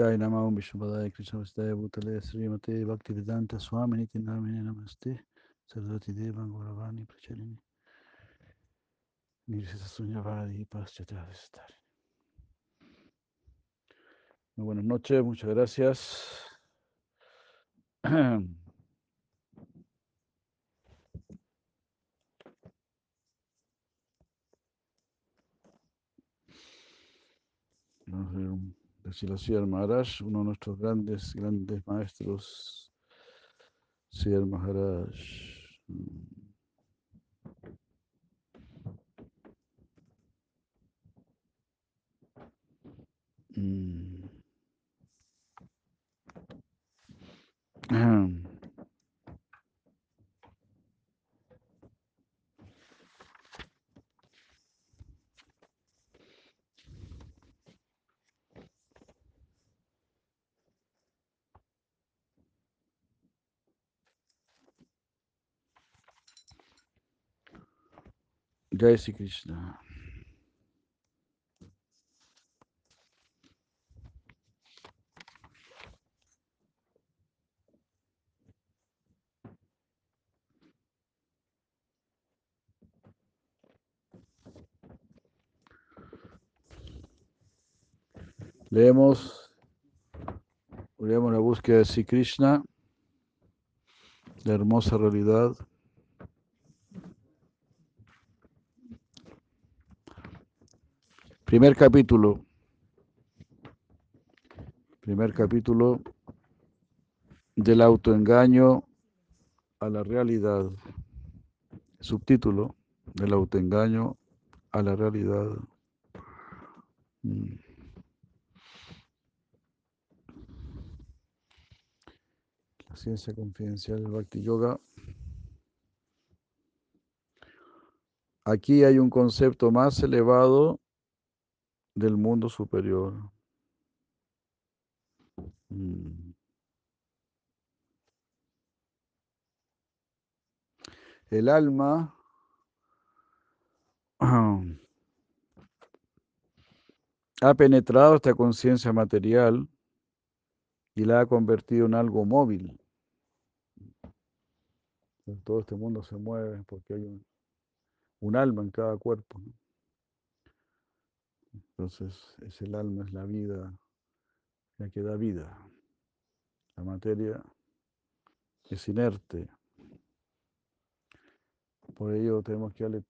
Jai Nama Om Vishnupadaya Krishna Vastaya Bhutale Srimate Bhakti Vedanta Swami Niti Namine Namaste Sarvati Deva Gauravani Prachalini Nirvisa Sunyavadi Paschatavistari Muy buenas noches, muchas gracias. Vamos a ver un Sri Maharaj, uno de nuestros grandes, grandes maestros, Sri Maharaj. Jai Sri Krishna. Leemos, leemos la búsqueda de Sri Krishna, la hermosa realidad. Primer capítulo. Primer capítulo del autoengaño a la realidad. Subtítulo del autoengaño a la realidad. Mm. La ciencia confidencial del Bhakti Yoga. Aquí hay un concepto más elevado del mundo superior. Mm. El alma ha penetrado esta conciencia material y la ha convertido en algo móvil. Todo este mundo se mueve porque hay un, un alma en cada cuerpo. ¿no? Entonces, es el alma, es la vida, la que da vida. La materia es inerte. Por ello tenemos que darle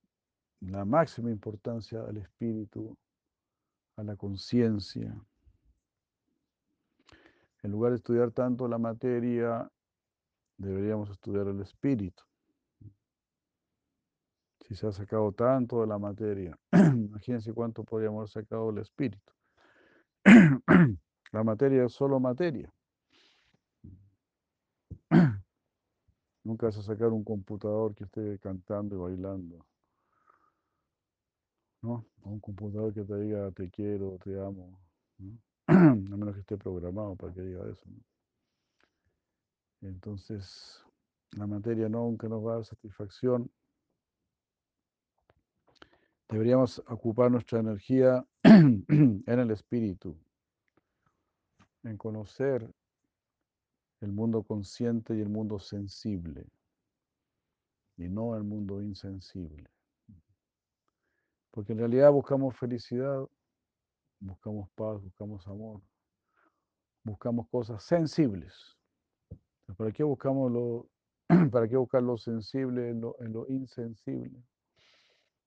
la máxima importancia al espíritu, a la conciencia. En lugar de estudiar tanto la materia, deberíamos estudiar el espíritu. Si se ha sacado tanto de la materia, imagínense cuánto podríamos haber sacado del espíritu. la materia es solo materia. Nunca vas a sacar un computador que esté cantando y bailando. ¿No? O un computador que te diga te quiero, te amo. ¿no? A menos que esté programado para que diga eso. ¿no? Entonces, la materia nunca nos va a dar satisfacción. Deberíamos ocupar nuestra energía en el espíritu, en conocer el mundo consciente y el mundo sensible, y no el mundo insensible. Porque en realidad buscamos felicidad, buscamos paz, buscamos amor, buscamos cosas sensibles. ¿Para qué buscamos lo, para qué buscar lo sensible en lo, en lo insensible?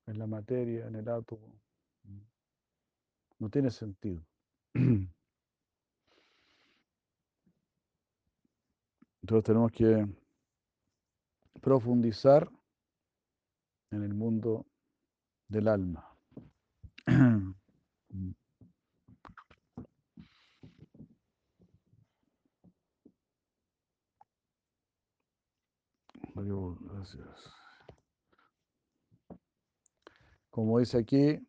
En la materia, en el átomo. No tiene sentido. Entonces tenemos que profundizar en el mundo del alma. Mario, Gracias. Como dice aquí,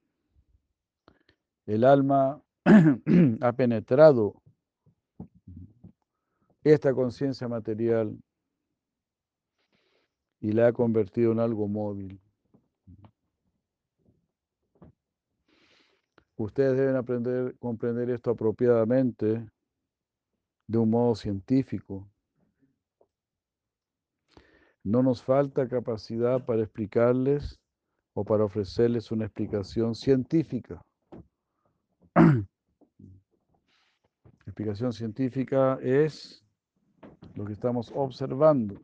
el alma ha penetrado esta conciencia material y la ha convertido en algo móvil. Ustedes deben aprender, comprender esto apropiadamente de un modo científico. No nos falta capacidad para explicarles o para ofrecerles una explicación científica. Explicación científica es lo que estamos observando.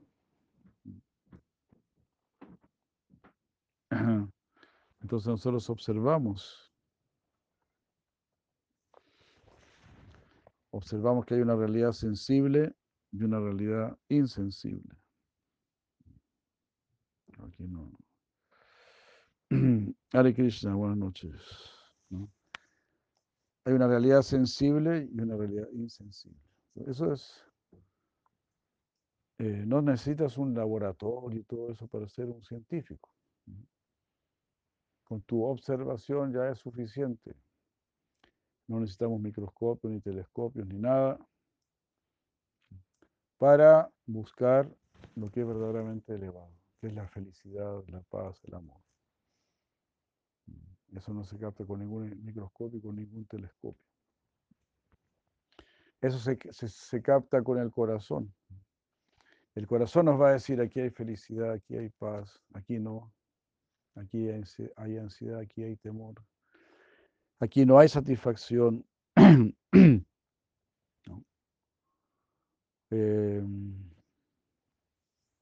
Entonces nosotros observamos. Observamos que hay una realidad sensible y una realidad insensible. Aquí no. Hare Krishna, buenas noches. Hay una realidad sensible y una realidad insensible. Eso es. Eh, no necesitas un laboratorio y todo eso para ser un científico. Con tu observación ya es suficiente. No necesitamos microscopios, ni telescopios, ni nada para buscar lo que es verdaderamente elevado, que es la felicidad, la paz, el amor. Eso no se capta con ningún microscopio, con ningún telescopio. Eso se, se, capta con el corazón. El corazón nos va a decir, aquí hay felicidad, aquí hay paz, aquí no. Aquí hay ansiedad, aquí hay temor. Aquí no hay satisfacción. Em,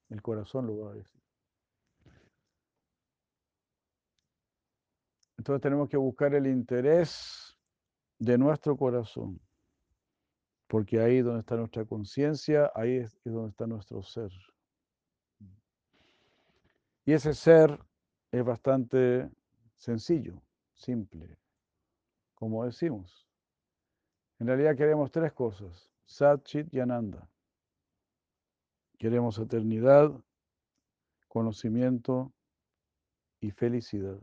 el corazón lo va a decir. Entonces tenemos que buscar el interés de nuestro corazón, porque ahí donde está nuestra conciencia, ahí es donde está nuestro ser. Y ese ser es bastante sencillo, simple, como decimos. En realidad queremos tres cosas, Sat, Chit y Ananda. Queremos eternidad, conocimiento y felicidad.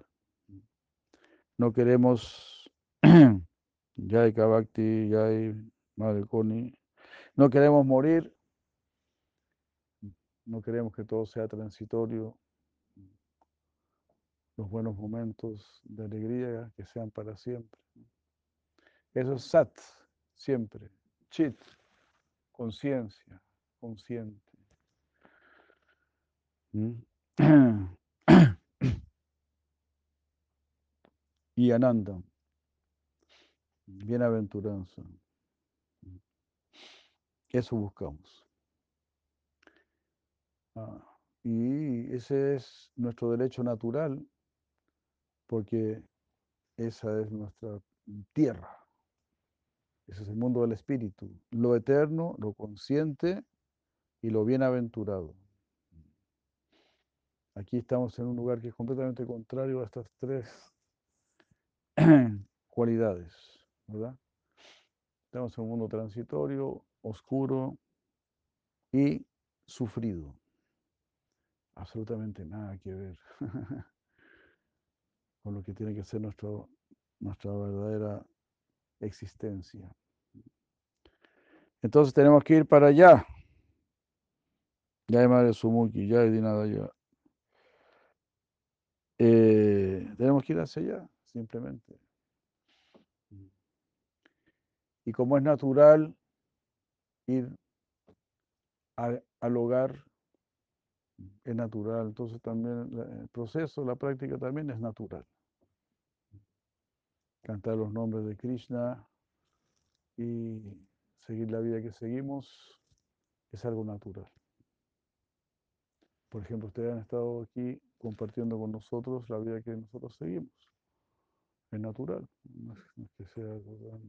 No queremos Yai Kabakti, Yai Madre. No queremos morir. No queremos que todo sea transitorio. Los buenos momentos de alegría que sean para siempre. Eso es sat, siempre. Chit, conciencia, consciente. ¿Mm? y Ananda, bienaventuranza. Eso buscamos. Ah, y ese es nuestro derecho natural, porque esa es nuestra tierra. Ese es el mundo del espíritu, lo eterno, lo consciente y lo bienaventurado. Aquí estamos en un lugar que es completamente contrario a estas tres cualidades, ¿verdad? Estamos en un mundo transitorio, oscuro y sufrido. Absolutamente nada que ver con lo que tiene que ser nuestra verdadera existencia. Entonces tenemos que ir para allá. Ya hay Madre Sumuki, ya hay. Eh, tenemos que ir hacia allá simplemente. Y como es natural ir al, hogar, es natural, entonces también el proceso, la práctica también es natural. Cantar los nombres de Krishna y seguir la vida que seguimos es algo natural. Por ejemplo, ustedes han estado aquí compartiendo con nosotros la vida que nosotros seguimos es natural, no es, que sea algo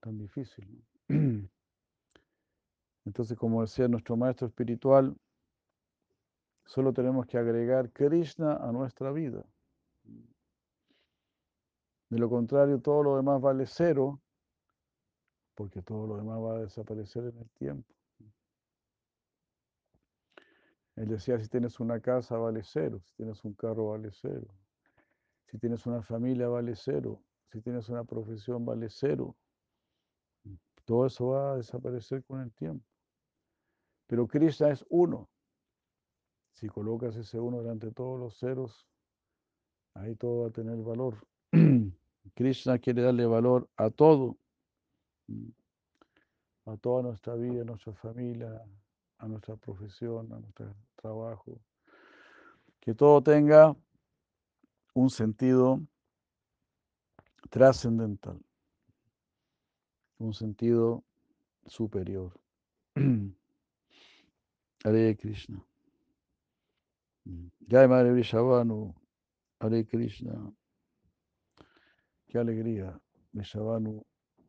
tan, difícil. Entonces, como decía nuestro maestro espiritual, solo tenemos que agregar Krishna a nuestra vida. De lo contrario, todo lo demás vale cero, porque todo lo demás va a desaparecer en el tiempo. Él decía, si tienes una casa vale cero, si tienes un carro vale cero, si tienes una familia vale cero, si tienes una profesión vale cero. Todo eso va a desaparecer con el tiempo. Pero Krishna es uno. Si colocas ese uno delante de todos los ceros, ahí todo va a tener valor. Krishna quiere darle valor a todo, a toda nuestra vida, a nuestra familia, a nuestra profesión, a nuestro trabajo. Que todo tenga un sentido trascendental, un sentido superior. Hare Krishna. Jai Madre Vrishabhanu, Hare Krishna. Qué alegría, Vrishabhanu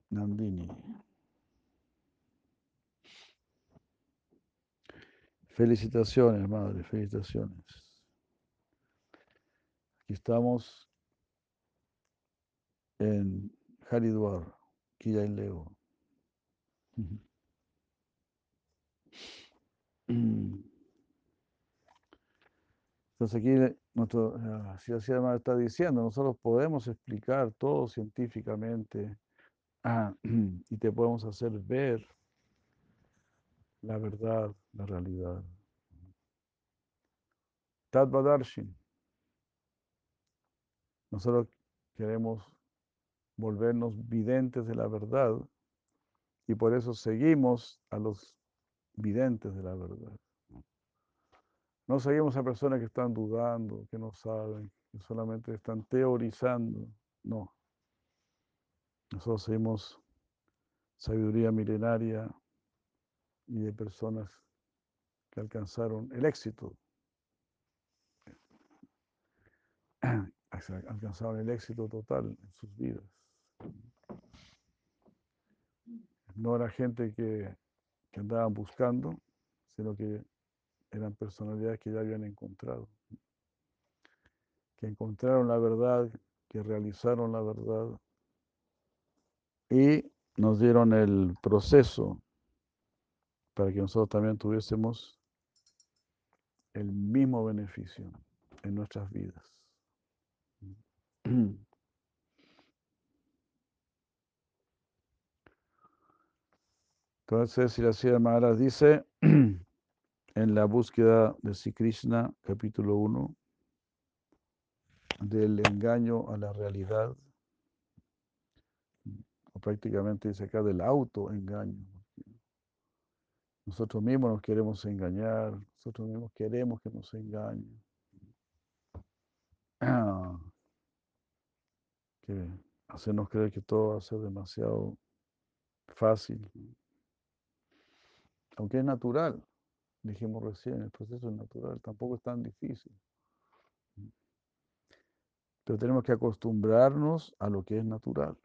Nandini. Felicitaciones, madre, felicitaciones. Aquí estamos en Haridwar, y Leo. Entonces aquí nuestro, así además está diciendo, nosotros podemos explicar todo científicamente ah, y te podemos hacer ver la verdad, la realidad. Tadvadarshin. Nosotros queremos volvernos videntes de la verdad y por eso seguimos a los videntes de la verdad. No seguimos a personas que están dudando, que no saben, que solamente están teorizando. No. Nosotros seguimos sabiduría milenaria y de personas que alcanzaron el éxito. Alcanzaron el éxito total en sus vidas. No era gente que, que andaban buscando, sino que eran personalidades que ya habían encontrado, que encontraron la verdad, que realizaron la verdad y nos dieron el proceso para que nosotros también tuviésemos el mismo beneficio en nuestras vidas. Entonces, si la Sierra Maharaj dice en la búsqueda de Sri Krishna, capítulo 1, del engaño a la realidad, o prácticamente dice acá del autoengaño. Nosotros mismos nos queremos engañar, nosotros mismos queremos que nos engañen. Que hacernos creer que todo va a ser demasiado fácil. Aunque es natural, dijimos recién, el proceso es natural, tampoco es tan difícil. Pero tenemos que acostumbrarnos a lo que es natural.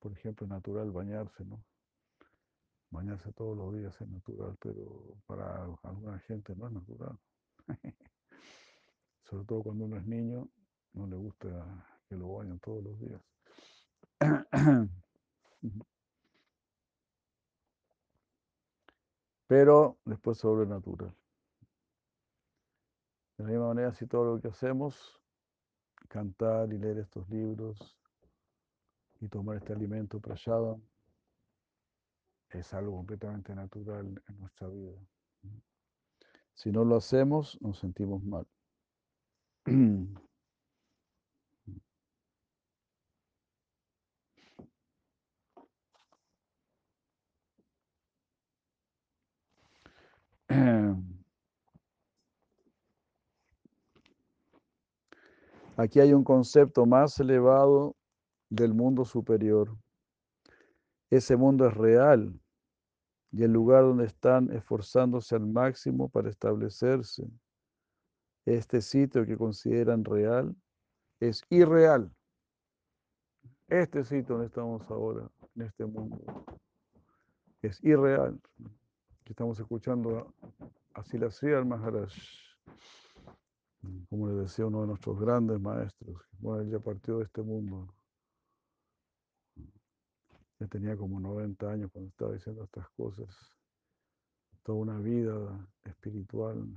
Por ejemplo, es natural bañarse, ¿no? Bañarse todos los días es natural, pero para alguna gente no es natural. Sobre todo cuando uno es niño, no le gusta lo bañen todos los días. Pero después se vuelve natural. De la misma manera, si todo lo que hacemos, cantar y leer estos libros y tomar este alimento prashadam, es algo completamente natural en nuestra vida. Si no lo hacemos, nos sentimos mal. Aquí hay un concepto más elevado del mundo superior. Ese mundo es real y el lugar donde están esforzándose al máximo para establecerse. Este sitio que consideran real es irreal. Este sitio donde estamos ahora, en este mundo, es irreal. Estamos escuchando a Silasri al Maharaj. Como le decía uno de nuestros grandes maestros, bueno, él ya partió de este mundo. Ya tenía como 90 años cuando estaba diciendo estas cosas. Toda una vida espiritual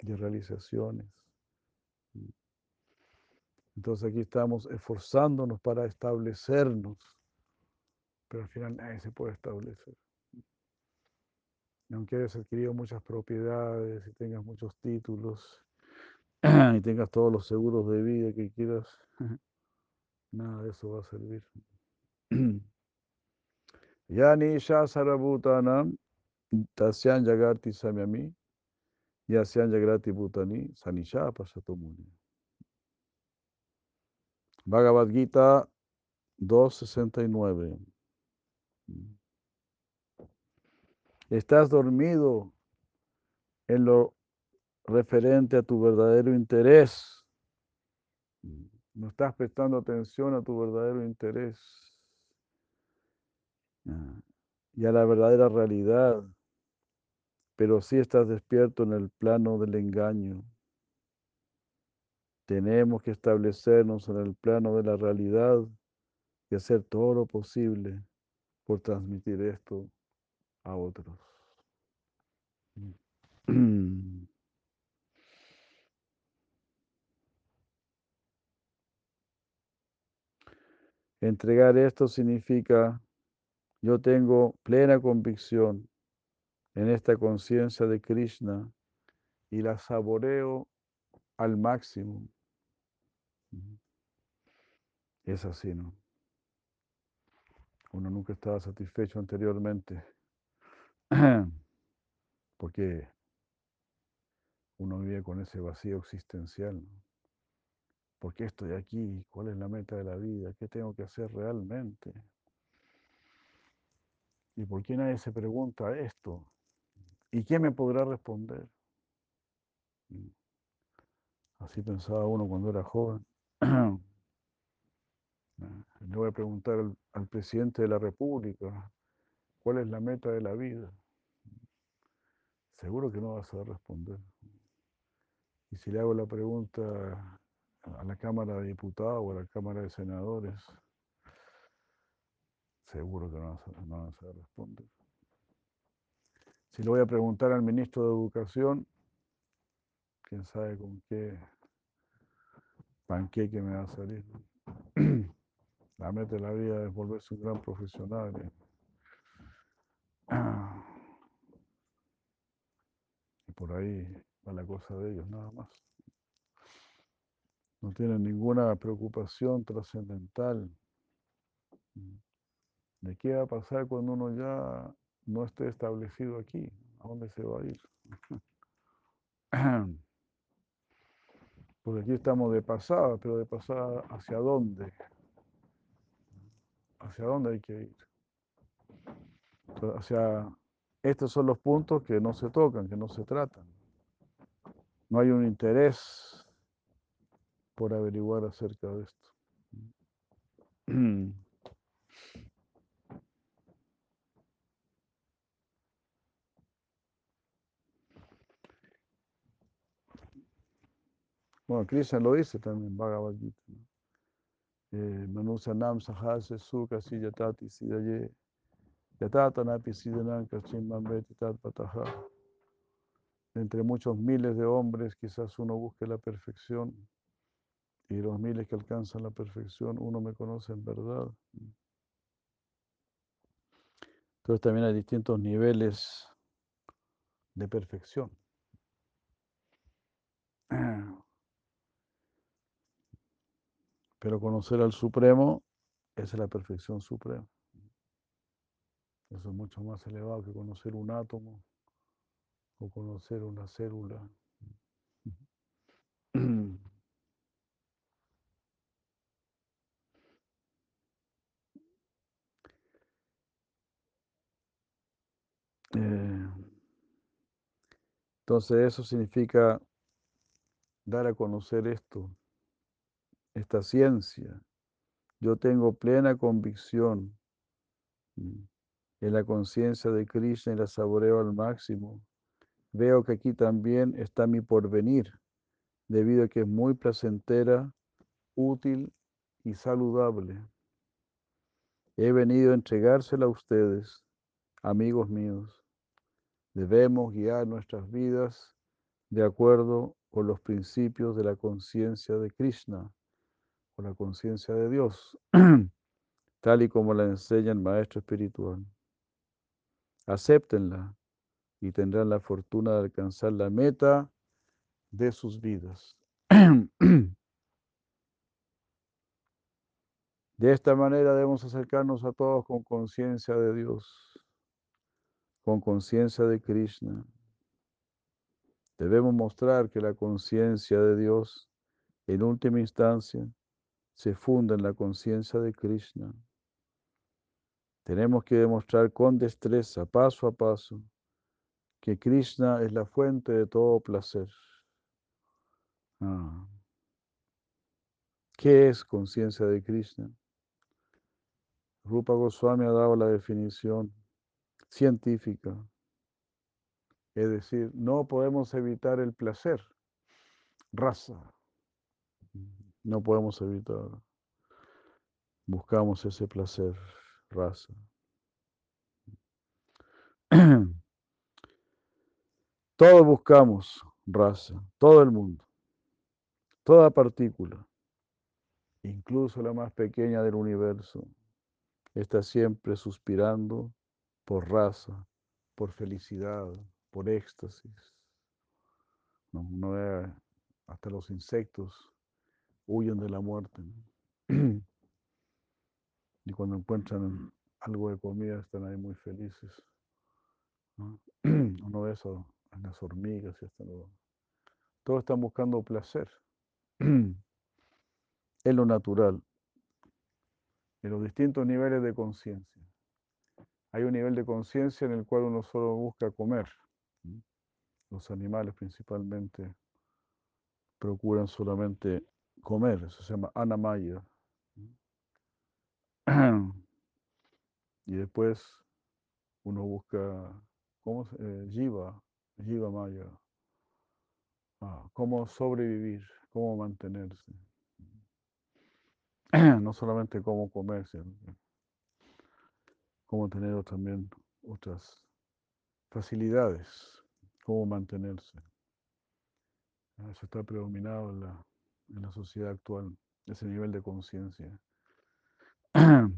de realizaciones. Entonces aquí estamos esforzándonos para establecernos, pero al final nadie se puede establecer. Aunque hayas adquirido muchas propiedades y tengas muchos títulos y tengas todos los seguros de vida que quieras, nada de eso va a servir. Yani Shasarabhutanam Tasyan Jagarti Samyami Yasyan Jagrati Bhutani Sanisha Pasatomuni. Bhagavad Gita 269. Estás dormido en lo referente a tu verdadero interés. No estás prestando atención a tu verdadero interés y a la verdadera realidad, pero sí estás despierto en el plano del engaño. Tenemos que establecernos en el plano de la realidad y hacer todo lo posible por transmitir esto a otros. Entregar esto significa, yo tengo plena convicción en esta conciencia de Krishna y la saboreo al máximo. Es así, ¿no? Uno nunca estaba satisfecho anteriormente porque uno vive con ese vacío existencial. ¿Por qué estoy aquí? ¿Cuál es la meta de la vida? ¿Qué tengo que hacer realmente? ¿Y por qué nadie se pregunta esto? ¿Y quién me podrá responder? Así pensaba uno cuando era joven. Le voy a preguntar al, al, presidente de la República cuál es la meta de la vida. Seguro que no va a responder. Y si le hago la pregunta a la Cámara de Diputados o a la Cámara de Senadores, seguro que no no van a saber responder. Si le voy a preguntar al ministro de Educación, quién sabe con qué panqueque me va a salir. La meta de la vida es volverse un gran profesional. Y por ahí va la cosa de ellos, nada más. No tienen ninguna preocupación trascendental. ¿De qué va a pasar cuando uno ya no esté establecido aquí? ¿A dónde se va a ir? Porque aquí estamos de pasada, pero de pasada hacia dónde? ¿Hacia dónde hay que ir? Hacia, estos son los puntos que no se tocan, que no se tratan. No hay un interés por averiguar acerca de esto. Bueno, Krishna lo dice también, Bhagavad Gita. Manusa nam sahase sukha si yatati sidaye yatata napi sidanan kachim mambeti tatpataha. Entre muchos miles de hombres quizás uno busque la perfección y los miles que alcanzan la perfección uno me conoce en verdad. Entonces también hay distintos niveles de perfección. Pero conocer al Supremo es la perfección suprema. Eso es mucho más elevado que conocer un átomo o conocer una célula. Entonces eso significa dar a conocer esto, esta ciencia. Yo tengo plena convicción en la conciencia de Krishna y la saboreo al máximo. Veo que aquí también está mi porvenir. debido a que es muy placentera, útil y saludable. He venido a entregársela a ustedes, amigos míos. Debemos guiar nuestras vidas de acuerdo con los principios de la conciencia de Krishna, con la conciencia de Dios, tal y como la enseña el Maestro Espiritual. Acéptenla y tendrán la fortuna de alcanzar la meta de sus vidas. De esta manera debemos acercarnos a todos con conciencia de Dios, con conciencia de Krishna. Debemos mostrar que la conciencia de Dios, en última instancia, se funda en la conciencia de Krishna. Tenemos que demostrar con destreza, paso a paso, que Krishna es la fuente de todo placer. Ah. ¿Qué es conciencia de Krishna? Rupa Goswami ha dado la definición científica. Es decir, no podemos evitar el placer. Raza. No podemos evitar. Buscamos ese placer. Raza. Todos buscamos raza, todo el mundo, toda partícula, incluso la más pequeña del universo, está siempre suspirando por raza, por felicidad, por éxtasis. No, hasta los insectos huyen de la muerte. y cuando encuentran algo de comida están ahí muy felices. Uno ve eso en las hormigas y hasta Todos están buscando placer. es lo natural en los distintos niveles de conciencia. Hay un nivel de conciencia en el cual uno solo busca comer. Los animales principalmente procuran solamente comer, eso se llama anamaya. Y después uno busca, ¿cómo eh, jiva, jiva maya. Ah, cómo sobrevivir, cómo mantenerse. no solamente cómo comerse, cómo tener también otras facilidades, cómo mantenerse. Eso está predominado en la, sociedad actual, ese nivel de conciencia.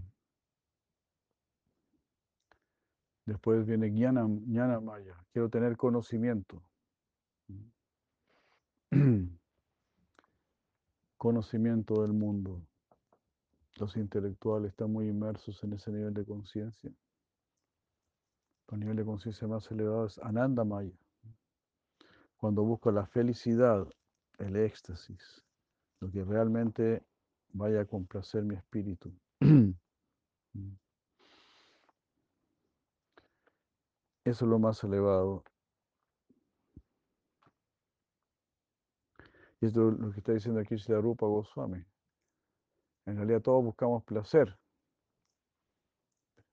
Después viene Jnana Maya, quiero tener conocimiento. conocimiento del mundo. Los intelectuales están muy inmersos en ese nivel de conciencia. El nivel de conciencia más elevado es Ananda Maya. Cuando busco la felicidad, el éxtasis, lo que realmente vaya a complacer mi espíritu. Eso es lo más elevado. Y esto es lo que está diciendo aquí la Rupa Goswami. En realidad todos buscamos placer.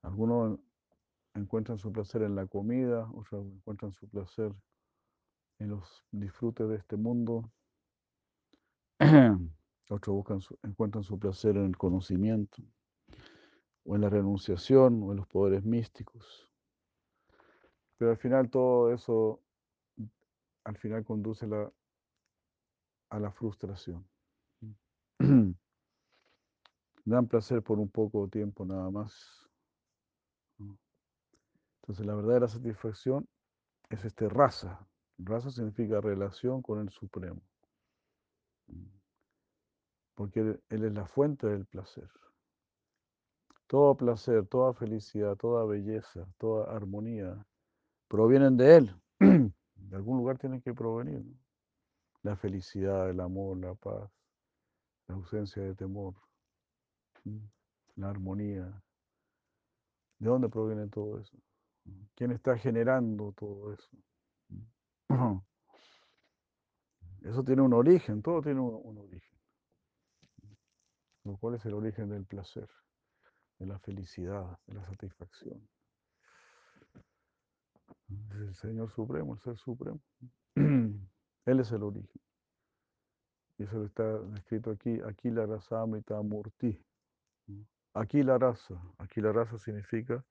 Algunos encuentran su placer en la comida, otros encuentran su placer en los disfrutes de este mundo. Otros buscan encuentran su placer en el conocimiento, o en la renunciación, o en los poderes místicos. Pero al final todo eso, al final conduce a la frustración. dan placer por un poco tiempo nada más. Entonces la verdadera satisfacción es este raza. Raza significa relación con el Supremo. Porque él, es la fuente del placer. Todo placer, toda felicidad, toda belleza, toda armonía provienen de Él. De algún lugar tienen que provenir. La felicidad, el amor, la paz, la ausencia de temor la armonía. ¿De dónde proviene todo eso? ¿Quién está generando todo eso? Eso tiene un origen, todo tiene un, origen. ¿Cuál es el origen del placer, de la felicidad, de la satisfacción? Es el Señor Supremo, el Ser Supremo. Él es el origen. Y eso está escrito aquí, aquí la raza amrita murti. Aquí la raza, aquí la raza significa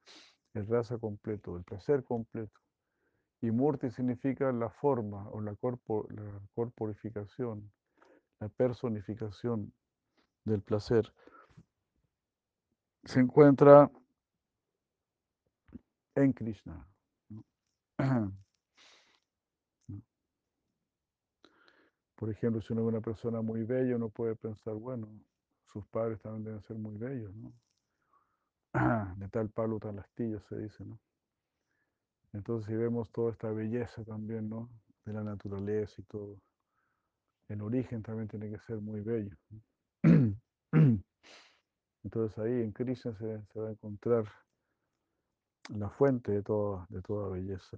el raza completo, el placer completo. Y murti significa la forma o la, la corporificación, la personificación del placer. Se encuentra en Krishna. Por ejemplo, si uno es una persona muy bella, uno puede pensar, bueno, sus padres también deben ser muy bellos, ¿no? De tal palo, tal astilla, se dice, ¿no? Entonces, si vemos toda esta belleza también, ¿no? De la naturaleza y todo, el origen también tiene que ser muy bello. Entonces ahí en Krishna se, se va a encontrar la fuente de toda, de toda belleza,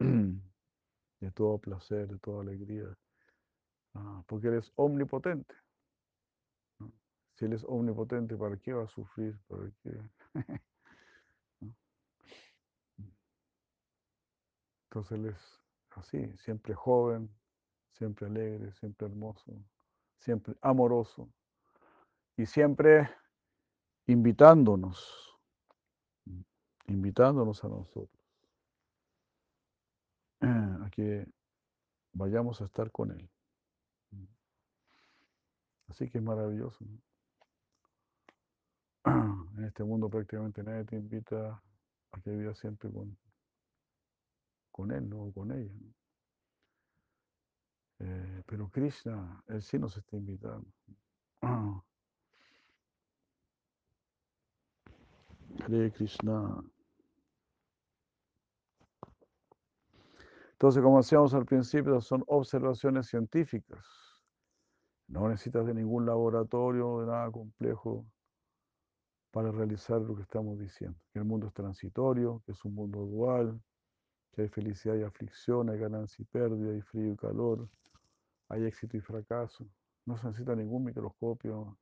de todo placer, de toda alegría, ah, porque Él es omnipotente. Si Él es omnipotente, ¿para qué va a sufrir? ¿Para qué? Entonces Él es así, siempre joven, siempre alegre, siempre hermoso, siempre amoroso y siempre invitándonos, invitándonos a nosotros a que vayamos a estar con Él. Así que es maravilloso. En este mundo prácticamente nadie te invita a que vivas siempre con, con Él ¿no? o con ella. Eh, pero Krishna, Él sí nos está invitando. Hare Krishna. Entonces, como decíamos al principio, son observaciones científicas. No necesitas de ningún laboratorio, de nada complejo para realizar lo que estamos diciendo. Que el mundo es transitorio, que es un mundo dual, que hay felicidad y aflicción, hay ganancia y pérdida, hay frío y calor, hay éxito y fracaso. No se necesita ningún microscopio,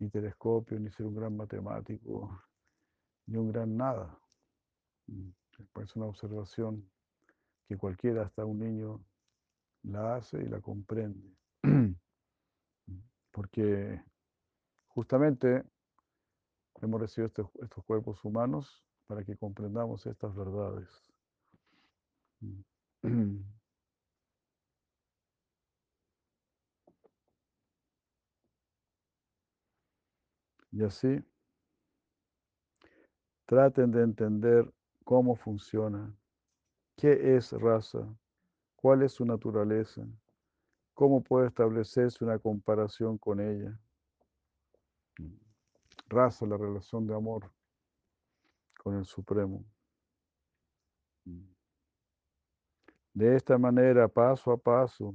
ni telescopio, ni ser un gran matemático, ni un gran nada. Mm, es una observación que cualquiera, hasta un niño, la hace y la comprende. Porque justamente hemos recibido estos, estos cuerpos humanos para que comprendamos estas verdades. Y así, traten de entender cómo funciona, qué es raza, cuál es su naturaleza, cómo puede establecerse una comparación con ella. Raza, la relación de amor con el Supremo. De esta manera, paso a paso,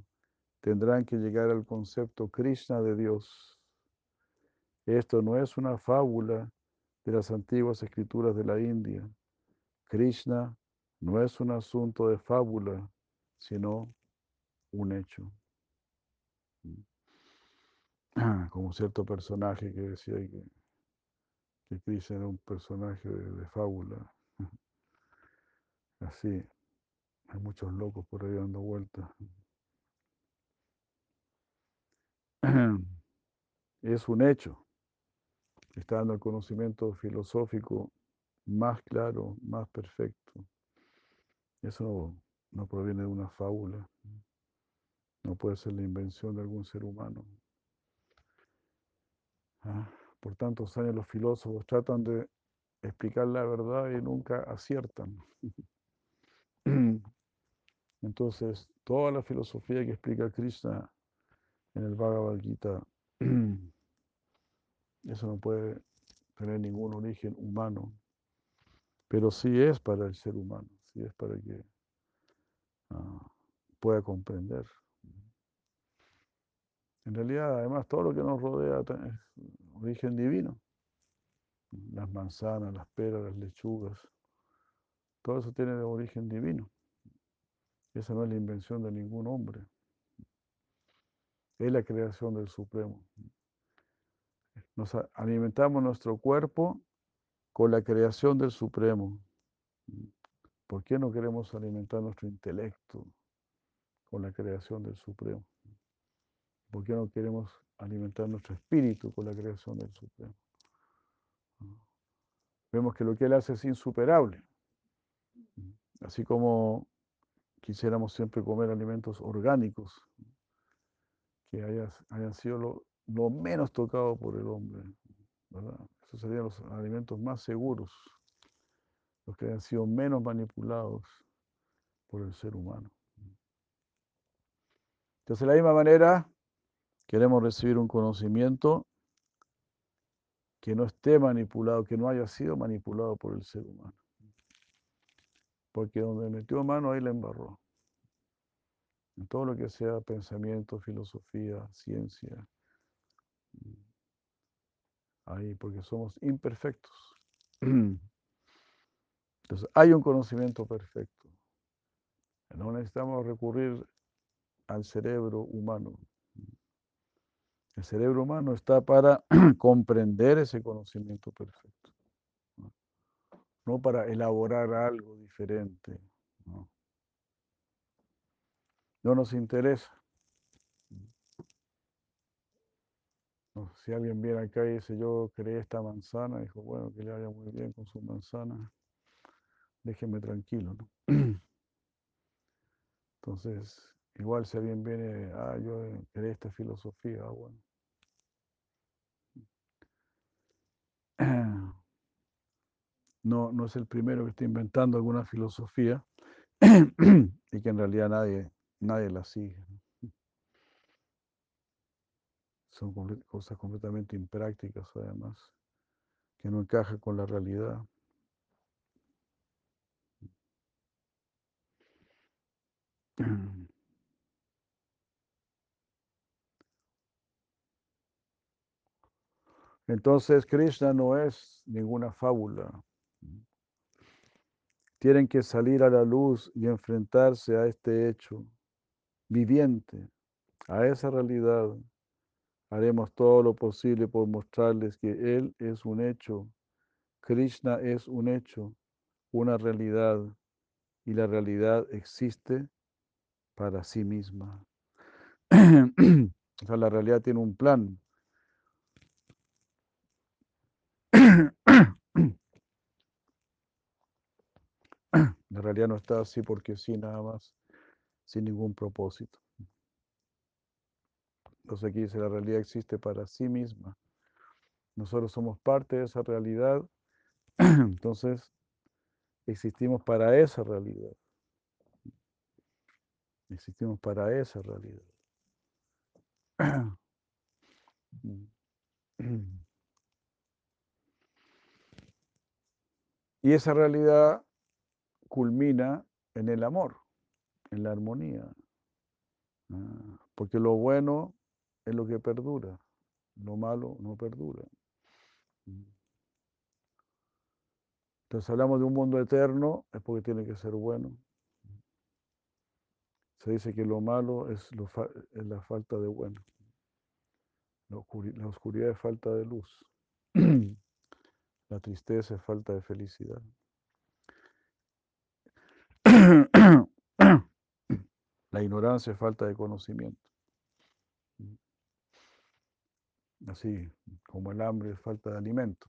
tendrán que llegar al concepto Krishna de Dios. Esto no es una fábula de las antiguas escrituras de la India. Krishna no es un asunto de fábula, sino un hecho. Como cierto personaje que decía que, que Krishna era un personaje de, fábula. Así, hay muchos locos por ahí dando vueltas. Es un hecho. Está dando el conocimiento filosófico más claro, más perfecto. Eso no, no proviene de una fábula. No puede ser la invención de algún ser humano. Ah, Por tantos años los filósofos tratan de explicar la verdad y nunca aciertan. Entonces, toda la filosofía que explica Krishna en el Bhagavad Gita, eso no puede tener ningún origen humano, pero sí es para el ser humano, sí es para que ah, pueda comprender. En realidad, además, todo lo que nos rodea es origen divino. Las manzanas, las peras, las lechugas, todo eso tiene origen divino. Esa no es la invención de ningún hombre. Es la creación del Supremo. Nos alimentamos nuestro cuerpo con la creación del Supremo. ¿Por qué no queremos alimentar nuestro intelecto con la creación del Supremo? ¿Por qué no queremos alimentar nuestro espíritu con la creación del Supremo? Vemos que lo que Él hace es insuperable. Así como quisiéramos siempre comer alimentos orgánicos que hayan sido lo, lo menos tocado por el hombre. ¿verdad? Esos serían los alimentos más seguros, los que hayan sido menos manipulados por el ser humano. Entonces, de la misma manera, queremos recibir un conocimiento que no esté manipulado, que no haya sido manipulado por el ser humano. Porque donde metió mano, ahí la embarró. En todo lo que sea pensamiento, filosofía, ciencia. Ahí, porque somos imperfectos. Entonces, hay un conocimiento perfecto. No necesitamos recurrir al cerebro humano. El cerebro humano está para comprender ese conocimiento perfecto, no, para elaborar algo diferente. No, no nos interesa. si alguien viene acá y dice, yo creé esta manzana, dijo, bueno, que le vaya muy bien con su manzana, déjeme tranquilo. ¿no? Entonces, igual si alguien viene, ah, yo creé esta filosofía, ah, bueno. No, no es el primero que está inventando alguna filosofía y que en realidad nadie, nadie la sigue. Son cosas completamente imprácticas además, que no encajan con la realidad. Entonces Krishna no es ninguna fábula. Tienen que salir a la luz y enfrentarse a este hecho viviente, a esa realidad. Haremos todo lo posible por mostrarles que Él es un hecho, Krishna es un hecho, una realidad, y la realidad existe para sí misma. o sea, la realidad tiene un plan. La realidad no está así porque sí, nada más, sin ningún propósito. Entonces aquí dice, la realidad existe para sí misma. Nosotros somos parte de esa realidad, entonces existimos para esa realidad. Existimos para esa realidad. Y esa realidad culmina en el amor, en la armonía. Ah, porque lo bueno es lo que perdura, lo malo no perdura. Mm. Entonces hablamos de un mundo eterno, es porque tiene que ser bueno. Se dice que lo malo es, la falta de bueno. La, la oscuridad es falta de luz. La tristeza es falta de felicidad. La ignorancia es falta de conocimiento. Así como el hambre es falta de alimento.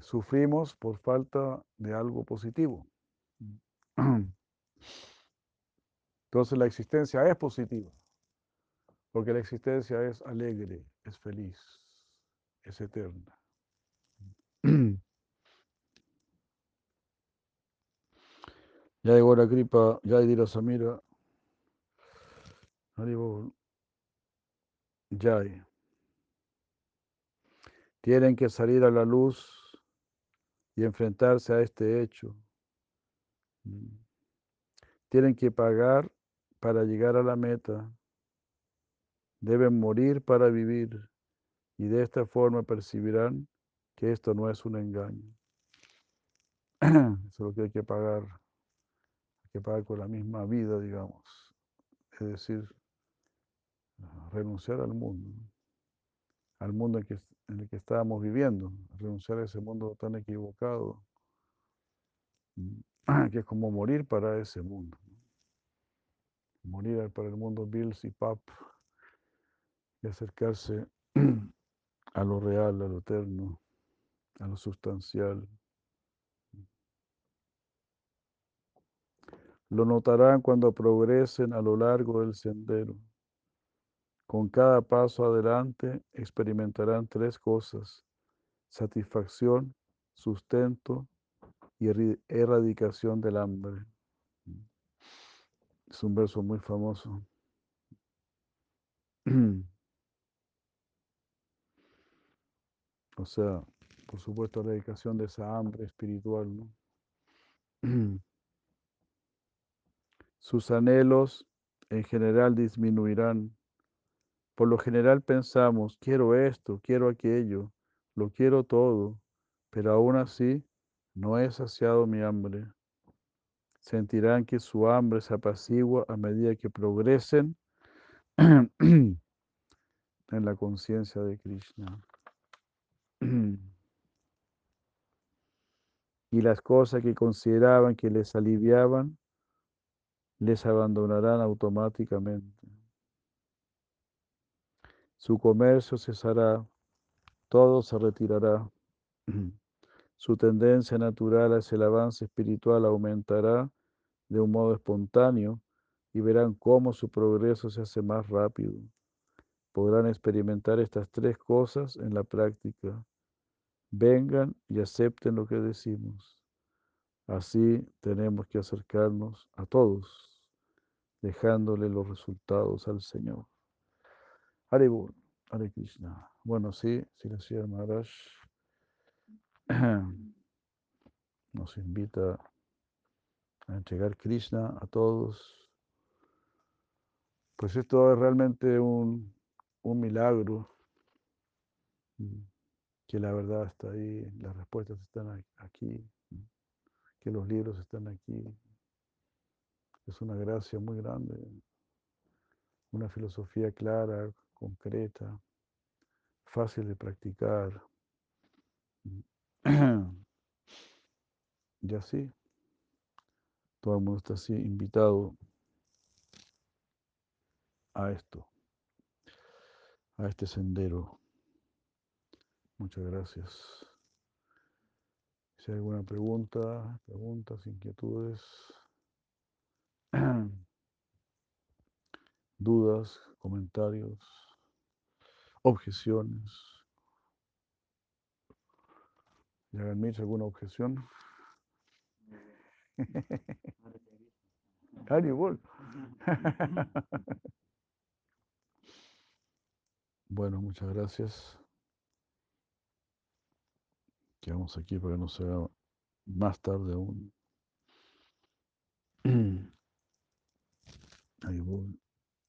Sufrimos por falta de algo positivo. Entonces la existencia es positiva, porque la existencia es alegre, es feliz, es eterna. Ya llegó la gripa, ya dirá Samira. Ya. Tienen que salir a la luz y enfrentarse a este hecho. Tienen que pagar para llegar a la meta. Deben morir para vivir y de esta forma percibirán que esto no es un engaño. Eso es lo que hay que pagar que pagar con la misma vida, digamos. Es decir, renunciar al mundo, al mundo en, el que estábamos viviendo, renunciar a ese mundo tan equivocado, que es como morir para ese mundo. morir para el mundo Bills y Pap y acercarse a lo real, a lo eterno, a lo sustancial. Lo notarán cuando progresen a lo largo del sendero. Con cada paso adelante experimentarán tres cosas, satisfacción, sustento y erradicación del hambre. Es un verso muy famoso. O sea, por supuesto, la de esa hambre espiritual, ¿no? Sus anhelos en general disminuirán. Por lo general pensamos, quiero esto, quiero aquello, lo quiero todo, pero aún así no he saciado mi hambre. Sentirán que su hambre se apacigua a medida que progresen en la conciencia de Krishna. y las cosas que consideraban que les aliviaban, les abandonarán automáticamente. Su comercio cesará, todo se retirará. Su tendencia natural hacia el avance espiritual aumentará de un modo espontáneo y verán cómo su progreso se hace más rápido. Podrán experimentar estas tres cosas en la práctica vengan y acepten lo que decimos. Así tenemos que acercarnos a todos, dejándole los resultados al Señor. Hare Krishna. Bueno, sí, si la señora Maharaj nos invita a entregar Krishna a todos. Pues esto es realmente un, un milagro que la verdad está ahí, las respuestas están aquí, que los libros están aquí. Es una gracia muy grande, una filosofía clara, concreta, fácil de practicar. Y así, todo el mundo está así invitado a esto, a este sendero. Muchas gracias. Si hay alguna pregunta, preguntas, inquietudes, dudas, comentarios, objeciones. Yaganmich, ¿alguna objeción? igual. bueno, muchas gracias. Quedamos aquí para que no sea más tarde aún. I will